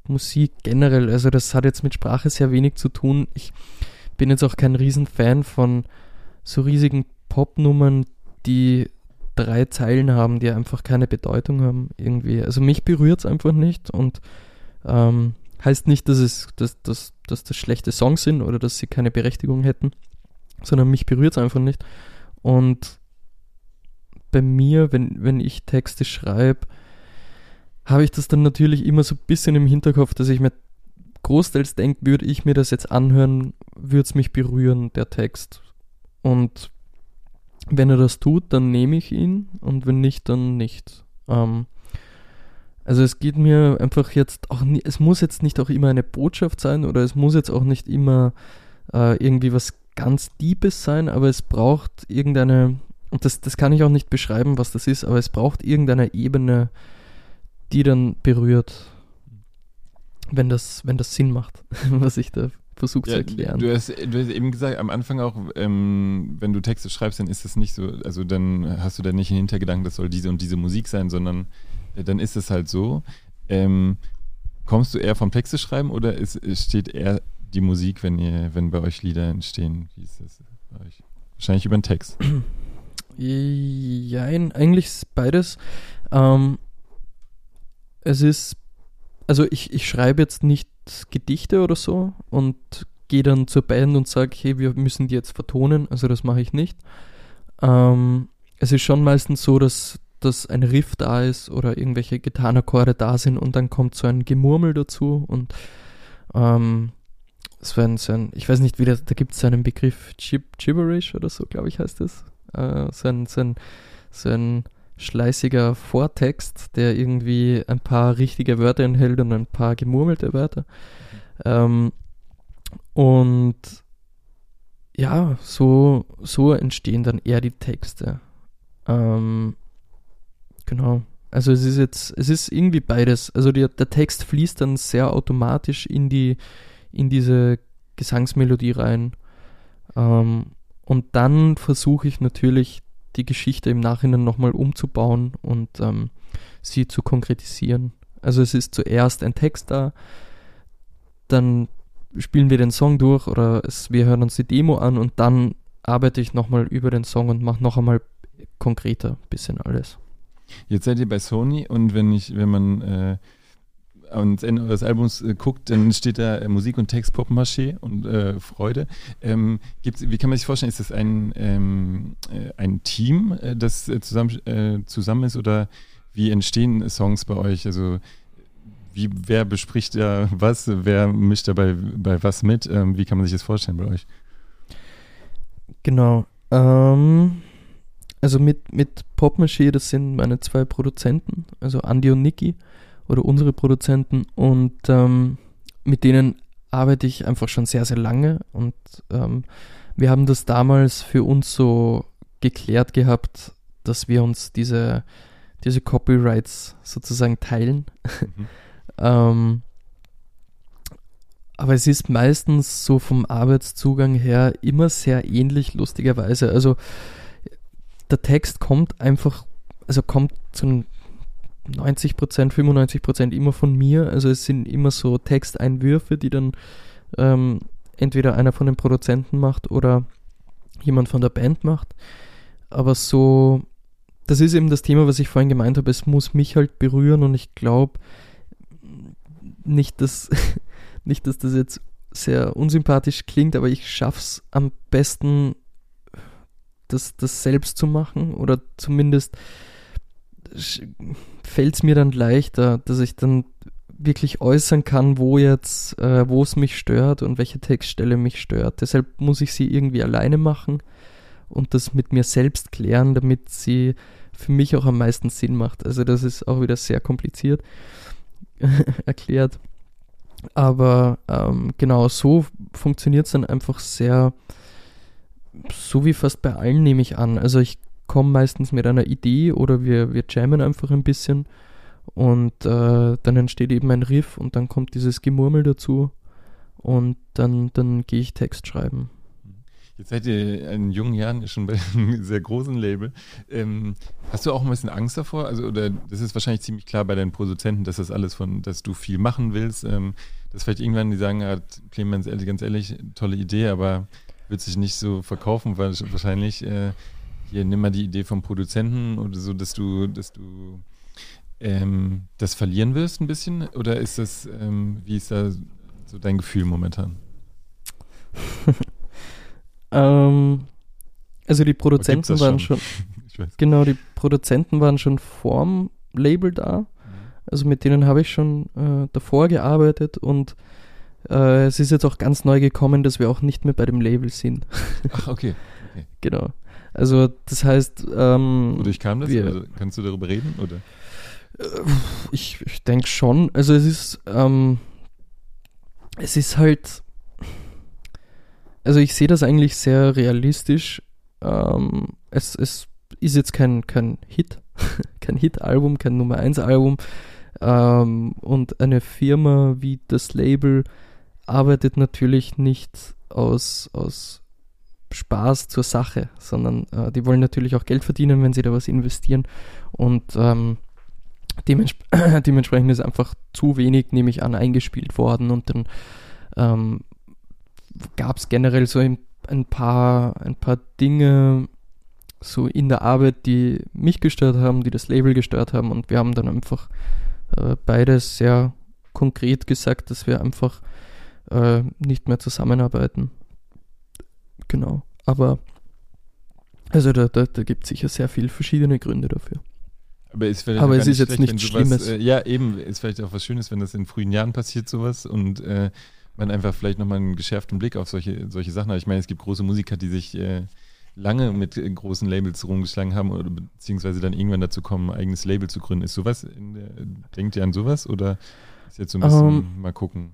S2: Musik generell. Also das hat jetzt mit Sprache sehr wenig zu tun. Ich bin jetzt auch kein Riesenfan von so riesigen Popnummern, die drei Zeilen haben, die einfach keine Bedeutung haben irgendwie. Also mich berührt es einfach nicht und ähm, heißt nicht, dass es dass, dass, dass das schlechte Songs sind oder dass sie keine Berechtigung hätten, sondern mich berührt es einfach nicht. Und bei mir, wenn, wenn ich Texte schreibe, habe ich das dann natürlich immer so ein bisschen im Hinterkopf, dass ich mir großteils denke, würde ich mir das jetzt anhören, würde es mich berühren, der Text. Und wenn er das tut, dann nehme ich ihn und wenn nicht, dann nicht. Ähm, also es geht mir einfach jetzt auch, nie, es muss jetzt nicht auch immer eine Botschaft sein oder es muss jetzt auch nicht immer äh, irgendwie was ganz Deepes sein, aber es braucht irgendeine, und das, das kann ich auch nicht beschreiben, was das ist, aber es braucht irgendeine Ebene, die dann berührt, wenn das, wenn das Sinn macht, was ich da versuche ja, zu erklären.
S1: Du hast, du hast eben gesagt, am Anfang auch, ähm, wenn du Texte schreibst, dann ist das nicht so, also dann hast du da nicht einen Hintergedanken, das soll diese und diese Musik sein, sondern äh, dann ist es halt so. Ähm, kommst du eher vom Texte schreiben oder ist, steht eher die Musik, wenn ihr, wenn bei euch Lieder entstehen? Wie ist das bei euch? Wahrscheinlich über den Text.
S2: Ja, eigentlich beides. Ähm, es ist, also ich, ich schreibe jetzt nicht Gedichte oder so und gehe dann zur Band und sage, hey, wir müssen die jetzt vertonen. Also das mache ich nicht. Ähm, es ist schon meistens so, dass, dass ein Riff da ist oder irgendwelche Gitarrenakkorde da sind und dann kommt so ein Gemurmel dazu und ähm, so ein, so ein, ich weiß nicht, wie das, da gibt es so einen Begriff Gib Gibberish oder so, glaube ich, heißt das. Äh, so ein, so ein, so ein schleißiger Vortext, der irgendwie ein paar richtige Wörter enthält und ein paar gemurmelte Wörter. Ähm, und ja, so, so entstehen dann eher die Texte. Ähm, genau. Also es ist jetzt, es ist irgendwie beides. Also die, der Text fließt dann sehr automatisch in die, in diese Gesangsmelodie rein. Ähm, und dann versuche ich natürlich die Geschichte im Nachhinein nochmal umzubauen und ähm, sie zu konkretisieren. Also es ist zuerst ein Text da, dann spielen wir den Song durch oder es, wir hören uns die Demo an und dann arbeite ich nochmal über den Song und mache noch einmal konkreter ein bisschen alles.
S1: Jetzt seid ihr bei Sony und wenn ich, wenn man äh, ans Ende des Albums äh, guckt, dann steht da äh, Musik und Text Poppenmaché und äh, Freude. Ähm, gibt's, wie kann man sich vorstellen, ist das ein, ähm, äh, ein Team, äh, das äh, zusammen, zusammen ist oder wie entstehen Songs bei euch? Also wie, wer bespricht da was, wer mischt da bei, bei was mit? Ähm, wie kann man sich das vorstellen bei euch?
S2: Genau. Ähm, also mit, mit Popmaché, das sind meine zwei Produzenten, also Andy und Niki oder unsere Produzenten und ähm, mit denen arbeite ich einfach schon sehr, sehr lange und ähm, wir haben das damals für uns so geklärt gehabt, dass wir uns diese, diese Copyrights sozusagen teilen. Mhm. ähm, aber es ist meistens so vom Arbeitszugang her immer sehr ähnlich, lustigerweise. Also der Text kommt einfach, also kommt zu einem 90 Prozent, 95 Prozent immer von mir. Also es sind immer so Texteinwürfe, die dann ähm, entweder einer von den Produzenten macht oder jemand von der Band macht. Aber so, das ist eben das Thema, was ich vorhin gemeint habe. Es muss mich halt berühren und ich glaube nicht, dass, nicht, dass das jetzt sehr unsympathisch klingt, aber ich schaffe es am besten, das, das selbst zu machen oder zumindest fällt es mir dann leichter, dass ich dann wirklich äußern kann, wo jetzt, äh, wo es mich stört und welche Textstelle mich stört. Deshalb muss ich sie irgendwie alleine machen und das mit mir selbst klären, damit sie für mich auch am meisten Sinn macht. Also das ist auch wieder sehr kompliziert erklärt. Aber ähm, genau so funktioniert es dann einfach sehr, so wie fast bei allen nehme ich an. Also ich komme meistens mit einer Idee oder wir, wir jammen einfach ein bisschen und äh, dann entsteht eben ein Riff und dann kommt dieses Gemurmel dazu und dann, dann gehe ich Text schreiben.
S1: Jetzt seid ihr in jungen Jahren schon bei einem sehr großen Label. Ähm, hast du auch ein bisschen Angst davor? Also, oder das ist wahrscheinlich ziemlich klar bei deinen Produzenten, dass das alles von, dass du viel machen willst. Ähm, dass vielleicht irgendwann die sagen, ja, Clemens, ganz ehrlich, tolle Idee, aber wird sich nicht so verkaufen, weil wahrscheinlich äh, hier nimm mal die Idee vom Produzenten oder so, dass du, dass du ähm, das verlieren wirst ein bisschen? Oder ist das, ähm, wie ist da so dein Gefühl momentan?
S2: ähm, also die Produzenten waren schon, schon genau, die Produzenten waren schon vorm Label da. Mhm. Also mit denen habe ich schon äh, davor gearbeitet und äh, es ist jetzt auch ganz neu gekommen, dass wir auch nicht mehr bei dem Label sind.
S1: Ach, okay. okay.
S2: genau. Also das heißt. Ähm,
S1: Wodurch kam das? Wir, also, kannst du darüber reden? Oder?
S2: Äh, ich, ich denke schon. Also es ist, ähm, es ist halt, also ich sehe das eigentlich sehr realistisch. Ähm, es, es ist jetzt kein, kein Hit, kein Hit-Album, kein Nummer 1-Album. Ähm, und eine Firma wie das Label arbeitet natürlich nicht aus, aus Spaß zur Sache, sondern äh, die wollen natürlich auch Geld verdienen, wenn sie da was investieren. Und ähm, dements dementsprechend ist einfach zu wenig, nehme ich an, eingespielt worden. Und dann ähm, gab es generell so ein, ein, paar, ein paar Dinge so in der Arbeit, die mich gestört haben, die das Label gestört haben. Und wir haben dann einfach äh, beides sehr konkret gesagt, dass wir einfach äh, nicht mehr zusammenarbeiten. Genau. Aber also da, da, da gibt es sicher sehr viele verschiedene Gründe dafür.
S1: Aber, ist
S2: Aber es ist jetzt nichts Schlimmes.
S1: äh, ja, eben, ist vielleicht auch was Schönes, wenn das in frühen Jahren passiert, sowas und äh, man einfach vielleicht nochmal einen geschärften Blick auf solche, solche Sachen hat. Ich meine, es gibt große Musiker, die sich äh, lange mit äh, großen Labels rumgeschlagen haben oder beziehungsweise dann irgendwann dazu kommen, ein eigenes Label zu gründen. Ist sowas, der, denkt ihr an sowas oder ist jetzt so ein bisschen um, ähm, mal gucken?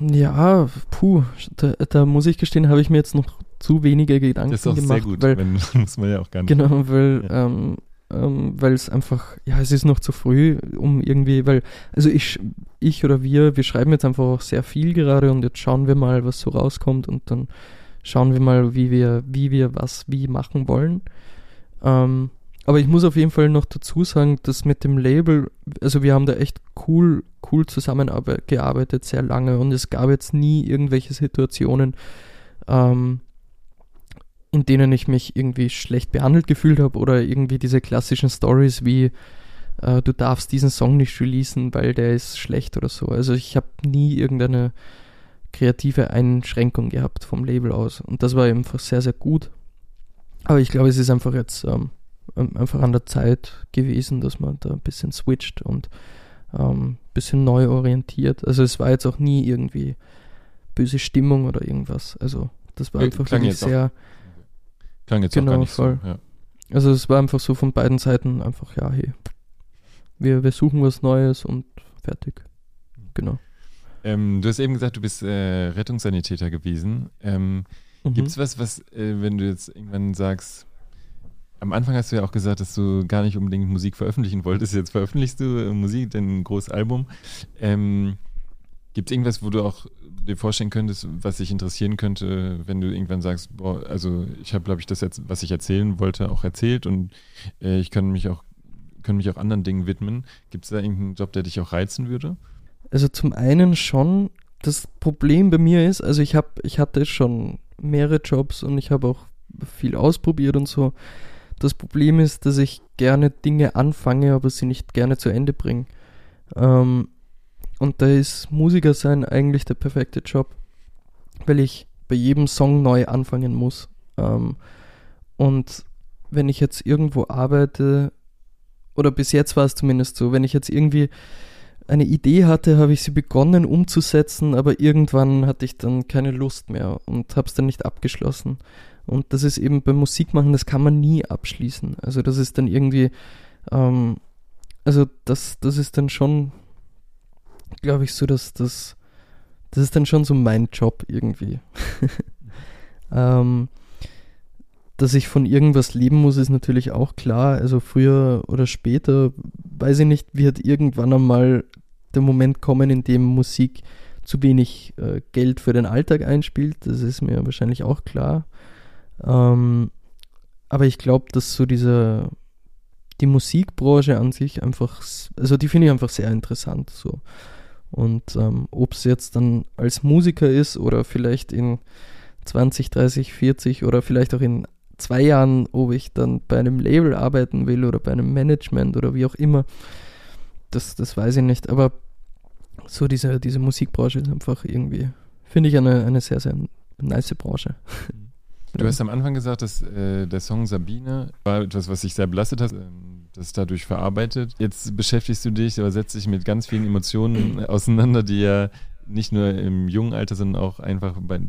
S2: Ja, puh, da, da muss ich gestehen, habe ich mir jetzt noch zu wenige Gedanken gemacht. Das ist auch gemacht,
S1: sehr gut, weil, wenn, muss man ja auch gar nicht.
S2: Genau, weil ja. ähm, ähm, weil es einfach, ja, es ist noch zu früh, um irgendwie, weil, also ich, ich oder wir, wir schreiben jetzt einfach auch sehr viel gerade und jetzt schauen wir mal, was so rauskommt und dann schauen wir mal, wie wir, wie wir was wie machen wollen. Ähm, aber ich muss auf jeden Fall noch dazu sagen, dass mit dem Label, also wir haben da echt cool, cool zusammengearbeitet, sehr lange und es gab jetzt nie irgendwelche Situationen, ähm, in denen ich mich irgendwie schlecht behandelt gefühlt habe oder irgendwie diese klassischen Stories wie äh, du darfst diesen Song nicht releasen, weil der ist schlecht oder so. Also ich habe nie irgendeine kreative Einschränkung gehabt vom Label aus und das war einfach sehr, sehr gut. Aber ich glaube, es ist einfach jetzt ähm, einfach an der Zeit gewesen, dass man da ein bisschen switcht und ein ähm, bisschen neu orientiert. Also es war jetzt auch nie irgendwie böse Stimmung oder irgendwas. Also das war einfach wirklich sehr... Auch
S1: Klang jetzt genau, auch gar nicht voll.
S2: so. Ja. Also es war einfach so von beiden Seiten einfach, ja, hey, wir, wir suchen was Neues und fertig. Genau.
S1: Ähm, du hast eben gesagt, du bist äh, Rettungssanitäter gewesen. Ähm, mhm. Gibt es was, was, äh, wenn du jetzt irgendwann sagst, am Anfang hast du ja auch gesagt, dass du gar nicht unbedingt Musik veröffentlichen wolltest. Jetzt veröffentlichst du äh, Musik, dein großes Album. Ähm, Gibt es irgendwas, wo du auch dir vorstellen könntest, was dich interessieren könnte, wenn du irgendwann sagst, boah, also ich habe, glaube ich, das jetzt, was ich erzählen wollte, auch erzählt und äh, ich kann mich auch, kann mich auch anderen Dingen widmen. Gibt es da irgendeinen Job, der dich auch reizen würde?
S2: Also zum einen schon, das Problem bei mir ist, also ich habe, ich hatte schon mehrere Jobs und ich habe auch viel ausprobiert und so. Das Problem ist, dass ich gerne Dinge anfange, aber sie nicht gerne zu Ende bringe. Ähm, und da ist Musiker sein eigentlich der perfekte Job, weil ich bei jedem Song neu anfangen muss. Ähm, und wenn ich jetzt irgendwo arbeite, oder bis jetzt war es zumindest so, wenn ich jetzt irgendwie eine Idee hatte, habe ich sie begonnen umzusetzen, aber irgendwann hatte ich dann keine Lust mehr und habe es dann nicht abgeschlossen. Und das ist eben beim Musikmachen, das kann man nie abschließen. Also das ist dann irgendwie, ähm, also das, das ist dann schon glaube ich, so, dass das, das ist dann schon so mein Job irgendwie. ähm, dass ich von irgendwas leben muss, ist natürlich auch klar. Also früher oder später, weiß ich nicht, wird irgendwann einmal der Moment kommen, in dem Musik zu wenig äh, Geld für den Alltag einspielt. Das ist mir wahrscheinlich auch klar. Ähm, aber ich glaube, dass so diese die Musikbranche an sich einfach, also die finde ich einfach sehr interessant. So. Und ähm, ob es jetzt dann als Musiker ist oder vielleicht in 20, 30, 40 oder vielleicht auch in zwei Jahren, ob ich dann bei einem Label arbeiten will oder bei einem Management oder wie auch immer, das, das weiß ich nicht. Aber so diese, diese Musikbranche ist einfach irgendwie, finde ich, eine, eine sehr, sehr nice Branche.
S1: Du hast am Anfang gesagt, dass äh, der Song Sabine war etwas, was dich sehr belastet hat, das dadurch verarbeitet. Jetzt beschäftigst du dich oder setzt dich mit ganz vielen Emotionen auseinander, die ja nicht nur im jungen Alter, sondern auch einfach bei,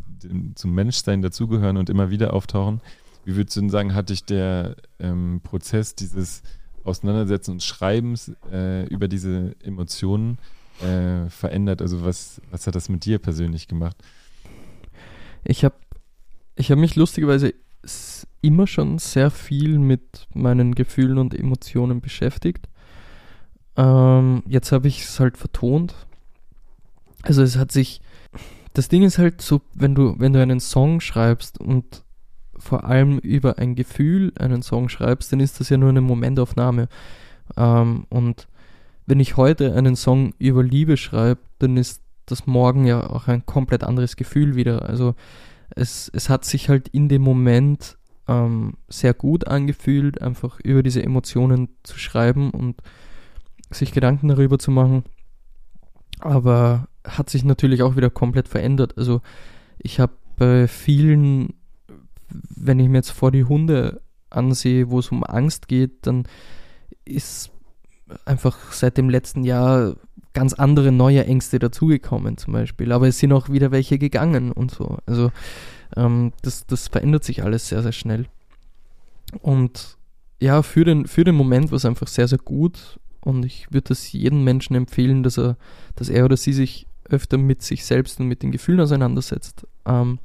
S1: zum Menschsein dazugehören und immer wieder auftauchen. Wie würdest du denn sagen, hat dich der ähm, Prozess dieses Auseinandersetzen und Schreibens äh, über diese Emotionen äh, verändert? Also was, was hat das mit dir persönlich gemacht?
S2: Ich habe ich hab mich lustigerweise immer schon sehr viel mit meinen Gefühlen und Emotionen beschäftigt. Ähm, jetzt habe ich es halt vertont. Also es hat sich. Das Ding ist halt so, wenn du, wenn du einen Song schreibst und vor allem über ein Gefühl einen Song schreibst, dann ist das ja nur eine Momentaufnahme. Ähm, und wenn ich heute einen Song über Liebe schreibe, dann ist das morgen ja auch ein komplett anderes Gefühl wieder. Also es, es hat sich halt in dem Moment ähm, sehr gut angefühlt, einfach über diese Emotionen zu schreiben und sich Gedanken darüber zu machen. Aber hat sich natürlich auch wieder komplett verändert. Also ich habe bei vielen, wenn ich mir jetzt vor die Hunde ansehe, wo es um Angst geht, dann ist einfach seit dem letzten Jahr ganz andere neue Ängste dazugekommen zum Beispiel. Aber es sind auch wieder welche gegangen und so. Also ähm, das, das verändert sich alles sehr, sehr schnell. Und ja, für den, für den Moment war es einfach sehr, sehr gut. Und ich würde das jedem Menschen empfehlen, dass er, dass er oder sie sich öfter mit sich selbst und mit den Gefühlen auseinandersetzt. Ähm,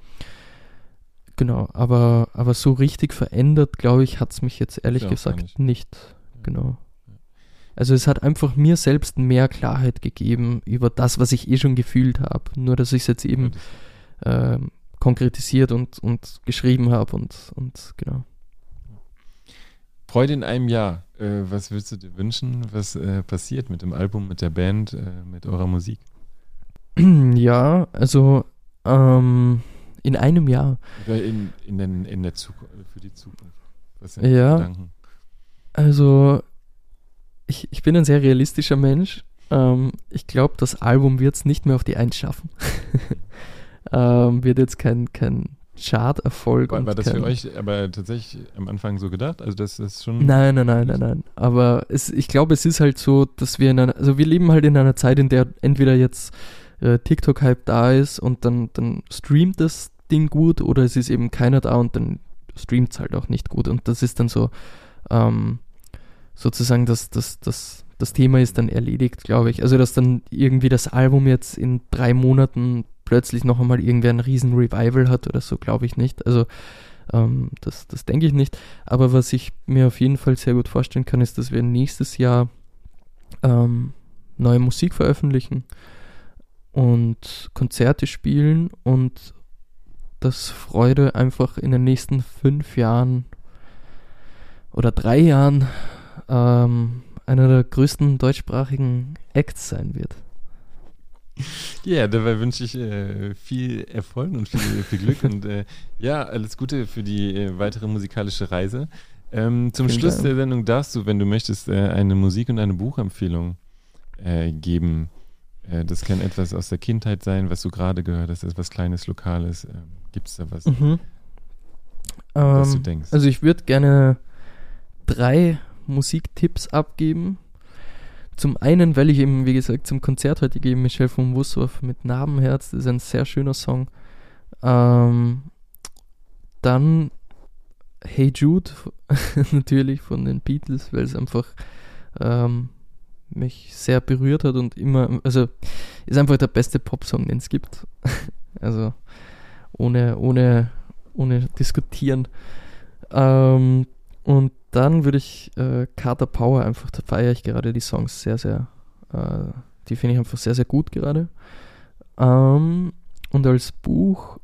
S2: genau, aber, aber so richtig verändert, glaube ich, hat es mich jetzt ehrlich ja, gesagt nicht. nicht. Genau. Also es hat einfach mir selbst mehr Klarheit gegeben über das, was ich eh schon gefühlt habe. Nur dass ich es jetzt eben äh, konkretisiert und, und geschrieben habe und, und genau.
S1: Freude in einem Jahr. Äh, was würdest du dir wünschen? Was äh, passiert mit dem Album, mit der Band, äh, mit eurer Musik?
S2: Ja, also ähm, in einem Jahr.
S1: Oder in, in, den, in der Zukunft, für die Zukunft.
S2: Was sind ja, Gedanken? Also ich, ich bin ein sehr realistischer Mensch. Ähm, ich glaube, das Album wird es nicht mehr auf die Eins schaffen. ähm, wird jetzt kein, kein Chart-Erfolg.
S1: War, war das für euch aber tatsächlich am Anfang so gedacht? Also das ist schon.
S2: Nein, nein, nein, nein, nein. Aber es, ich glaube, es ist halt so, dass wir in einer, also wir leben halt in einer Zeit, in der entweder jetzt äh, TikTok-Hype da ist und dann, dann streamt das Ding gut oder es ist eben keiner da und dann streamt es halt auch nicht gut. Und das ist dann so, ähm, sozusagen das, das, das, das Thema ist dann erledigt, glaube ich. Also, dass dann irgendwie das Album jetzt in drei Monaten plötzlich noch einmal irgendwer ein riesen Revival hat oder so, glaube ich nicht. Also, ähm, das, das denke ich nicht. Aber was ich mir auf jeden Fall sehr gut vorstellen kann, ist, dass wir nächstes Jahr ähm, neue Musik veröffentlichen und Konzerte spielen und dass Freude einfach in den nächsten fünf Jahren oder drei Jahren ähm, einer der größten deutschsprachigen Acts sein wird.
S1: Ja, dabei wünsche ich äh, viel Erfolg und viel, viel Glück und äh, ja, alles Gute für die äh, weitere musikalische Reise. Ähm, zum Vielen Schluss Dank. der Sendung darfst du, wenn du möchtest, äh, eine Musik- und eine Buchempfehlung äh, geben. Äh, das kann etwas aus der Kindheit sein, was du gerade gehört hast, etwas Kleines, Lokales. Gibt es da was, mhm.
S2: was ähm, du denkst? Also ich würde gerne drei Musiktipps abgeben. Zum einen, weil ich eben, wie gesagt, zum Konzert heute gehe, Michel von Wussdorf mit Narbenherz, das ist ein sehr schöner Song. Ähm, dann Hey Jude, natürlich von den Beatles, weil es einfach ähm, mich sehr berührt hat und immer, also ist einfach der beste Popsong, den es gibt. also ohne, ohne, ohne diskutieren. Ähm, und dann würde ich äh, Carter Power einfach, da feiere ich gerade die Songs sehr, sehr, äh, die finde ich einfach sehr, sehr gut gerade. Ähm, und als Buch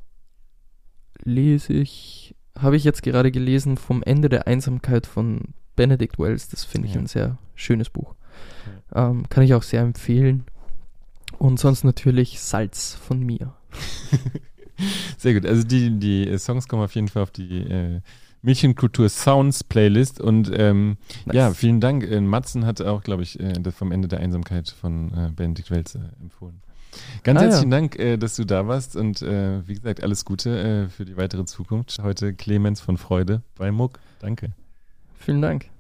S2: lese ich, habe ich jetzt gerade gelesen, Vom Ende der Einsamkeit von Benedict Wells. Das finde ich ja. ein sehr schönes Buch. Ja. Ähm, kann ich auch sehr empfehlen. Und sonst natürlich Salz von mir.
S1: sehr gut. Also die, die Songs kommen auf jeden Fall auf die äh, Mädchenkultur Sounds Playlist. Und ähm, nice. ja, vielen Dank. Äh, Matzen hat auch, glaube ich, äh, vom Ende der Einsamkeit von äh, Benedikt Welz äh, empfohlen. Ganz ah, herzlichen ja. Dank, äh, dass du da warst und äh, wie gesagt, alles Gute für die weitere Zukunft. Heute Clemens von Freude bei Muck. Danke.
S2: Vielen Dank.